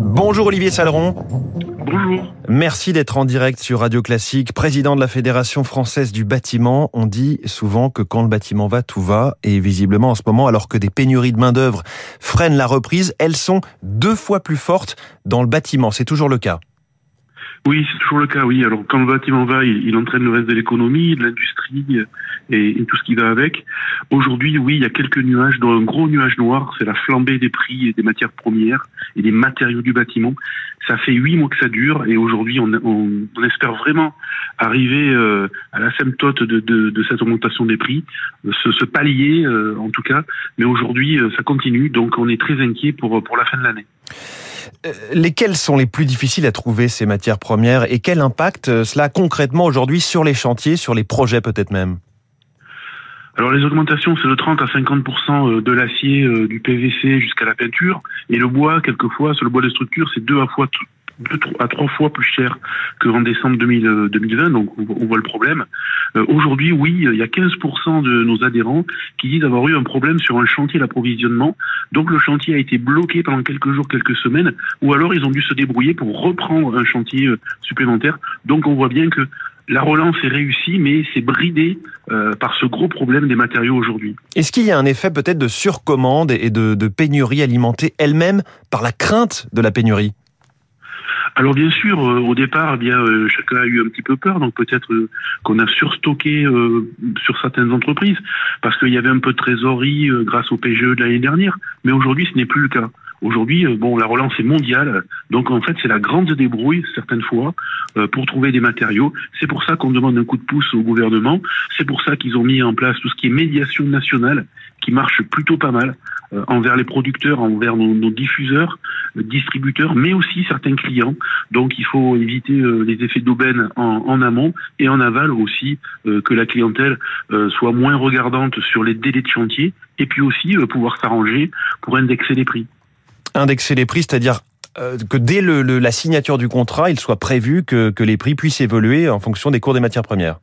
Bonjour Olivier Saleron. Bonjour. Merci d'être en direct sur Radio Classique, président de la Fédération française du bâtiment. On dit souvent que quand le bâtiment va, tout va. Et visiblement en ce moment, alors que des pénuries de main-d'œuvre freinent la reprise, elles sont deux fois plus fortes dans le bâtiment. C'est toujours le cas. Oui, c'est toujours le cas, oui. Alors, quand le bâtiment va, il, entraîne le reste de l'économie, de l'industrie euh, et, tout ce qui va avec. Aujourd'hui, oui, il y a quelques nuages, dont un gros nuage noir, c'est la flambée des prix des matières premières et des matériaux du bâtiment. Ça fait huit mois que ça dure et aujourd'hui, on, on, espère vraiment arriver euh, à l'asymptote de, de, de, cette augmentation des prix, ce, ce palier euh, en tout cas. Mais aujourd'hui, ça continue, donc on est très inquiet pour, pour la fin de l'année. Euh, lesquelles sont les plus difficiles à trouver, ces matières premières, et quel impact euh, cela a concrètement aujourd'hui sur les chantiers, sur les projets peut-être même? Alors les augmentations, c'est de 30 à 50% euh, de l'acier, du PVC jusqu'à la peinture, et le bois, quelquefois, sur le bois de structure, c'est deux à fois deux à trois fois plus cher qu'en décembre 2020, donc on voit le problème. Euh, aujourd'hui, oui, il y a 15% de nos adhérents qui disent avoir eu un problème sur un chantier d'approvisionnement. Donc le chantier a été bloqué pendant quelques jours, quelques semaines, ou alors ils ont dû se débrouiller pour reprendre un chantier euh, supplémentaire. Donc on voit bien que la relance est réussie, mais c'est bridé euh, par ce gros problème des matériaux aujourd'hui. Est-ce qu'il y a un effet peut-être de surcommande et de pénurie alimentée elle-même par la crainte de la pénurie? Alors bien sûr, euh, au départ, eh bien euh, chacun a eu un petit peu peur, donc peut-être euh, qu'on a surstocké sur certaines entreprises parce qu'il y avait un peu de trésorerie grâce au PGE de l'année dernière, mais aujourd'hui ce n'est plus le cas. Aujourd'hui, bon, la relance est mondiale, donc en fait, c'est la grande débrouille certaines fois pour trouver des matériaux. C'est pour ça qu'on demande un coup de pouce au gouvernement. C'est pour ça qu'ils ont mis en place tout ce qui est médiation nationale, qui marche plutôt pas mal. Euh, envers les producteurs, envers nos, diffuseurs, euh, distributeurs, mais aussi certains clients. Donc il faut éviter euh, les effets d'aubaine en, amont et en aval aussi que la clientèle soit moins regardante sur les délais de chantier et puis aussi pouvoir s'arranger pour indexer les prix. Indexer les prix, c'est-à-dire que dès le, la signature du contrat, il soit prévu que, que les prix puissent évoluer en fonction des cours des matières premières.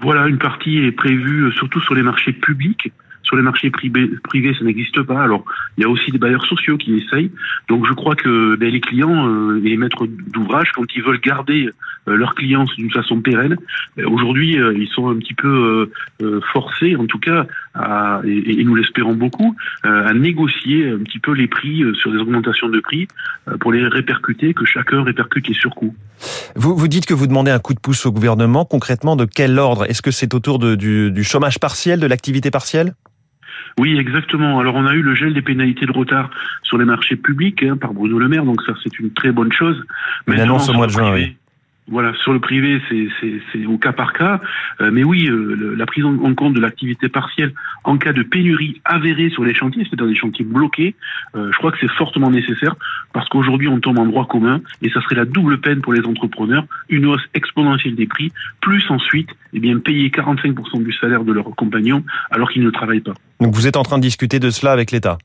Voilà, une partie est prévue surtout sur les marchés publics les marchés privés, ça n'existe pas. Alors, il y a aussi des bailleurs sociaux qui essayent. Donc, je crois que ben, les clients euh, et les maîtres d'ouvrage, quand ils veulent garder euh, leurs clients d'une façon pérenne, ben, aujourd'hui, euh, ils sont un petit peu forcés, en tout cas, et, nous l'espérons beaucoup, à négocier un petit peu les prix sur des augmentations de prix pour les répercuter, que chacun répercute les surcoûts. Vous, dites que vous demandez un coup de pouce au gouvernement. Concrètement, de quel ordre? Est-ce que c'est autour du chômage partiel, de l'activité partielle? Oui, exactement. Alors on a eu le gel des pénalités de retard sur les marchés publics hein, par Bruno Le Maire, donc ça c'est une très bonne chose. Mais annonce au mois de juin, oui. Voilà, sur le privé, c'est au cas par cas. Euh, mais oui, euh, la prise en, compte de l'activité partielle en cas de pénurie avérée sur les chantiers, c'est-à-dire des chantiers bloqués, euh, je crois que c'est fortement nécessaire parce qu'aujourd'hui, on tombe en droit commun et ça serait la double peine pour les entrepreneurs, une hausse exponentielle des prix, plus ensuite, eh bien, payer 45% du salaire de leurs compagnons alors qu'ils ne travaillent pas. Donc vous êtes en train de discuter de cela avec l'État?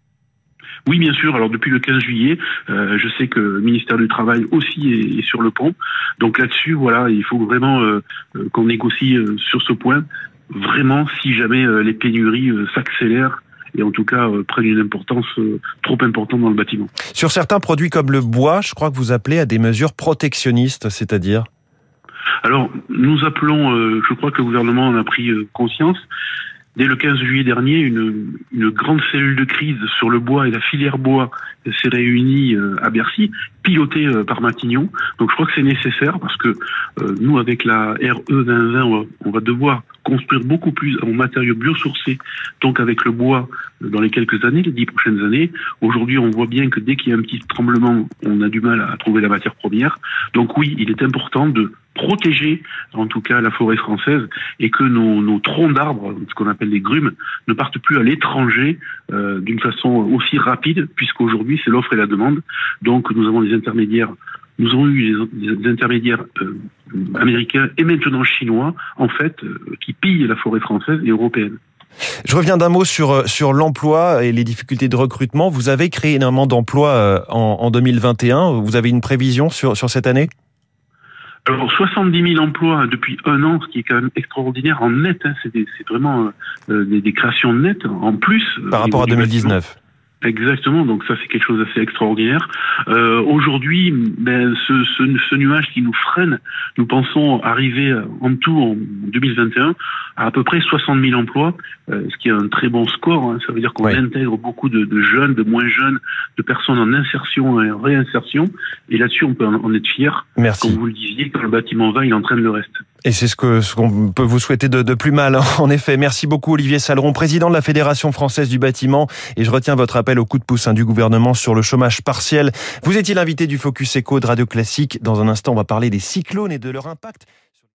Oui, bien sûr. Alors depuis le 15 juillet, euh, je sais que le ministère du Travail aussi est, sur le pont. Donc là-dessus, voilà, il faut vraiment euh, euh, qu'on négocie sur ce point. Vraiment, si jamais les pénuries s'accélèrent et en tout cas prennent une importance trop importante dans le bâtiment. Sur certains produits comme le bois, je crois que vous appelez à des mesures protectionnistes, c'est-à-dire? Alors, nous appelons, je crois que le gouvernement en a pris conscience, Dès le 15 juillet dernier, une, une, grande cellule de crise sur le bois et la filière bois s'est réunie euh, à Bercy, pilotée euh, par Matignon. Donc je crois que c'est nécessaire parce que euh, nous, avec la RE 2020, on va devoir construire beaucoup plus en matériaux biosourcés, donc avec le bois dans les quelques années, les dix prochaines années. Aujourd'hui, on voit bien que dès qu'il y a un petit tremblement, on a du mal à trouver la matière première. Donc oui, il est important de protéger en tout cas la forêt française et que nos, troncs d'arbres, ce qu'on appelle les grumes, ne partent plus à l'étranger euh, d'une façon aussi rapide, puisqu'aujourd'hui c'est l'offre et la demande. Donc nous avons des intermédiaires nous avons eu des, intermédiaires euh, américains et maintenant chinois, en fait, euh, qui pillent la forêt française et européenne. Je reviens d'un mot sur, sur l'emploi et les difficultés de recrutement. Vous avez créé énormément d'emplois en, en 2021. Vous avez une prévision sur, sur cette année? Alors 70 000 emplois depuis un an, ce qui est quand même extraordinaire en net. Hein, c'est vraiment des, des, créations nettes en plus. Par rapport à 2019. Exactement, donc ça c'est quelque chose d'assez extraordinaire. Euh, Aujourd'hui, ben, ce, ce, ce, nuage qui nous freine, nous pensons arriver en tout en 2021 à à peu près 60 000 emplois, euh, ce qui est un très bon score. Hein. Ça veut dire qu'on intègre beaucoup de, de, jeunes, de moins jeunes, de personnes en insertion et en réinsertion. Et là-dessus, on peut en être fier. Merci. Comme vous le disiez, quand le bâtiment va, il entraîne le reste. Et c'est ce que ce qu'on peut vous souhaiter de, de, plus mal. Hein. En effet, merci beaucoup Olivier Saleron, président de la Fédération française du bâtiment. Et je retiens votre appel au coup de pouce hein, du gouvernement sur le chômage partiel. Vous étiez l'invité du Focus Echo de Radio Classique. Dans un instant, on va parler des cyclones et de leur impact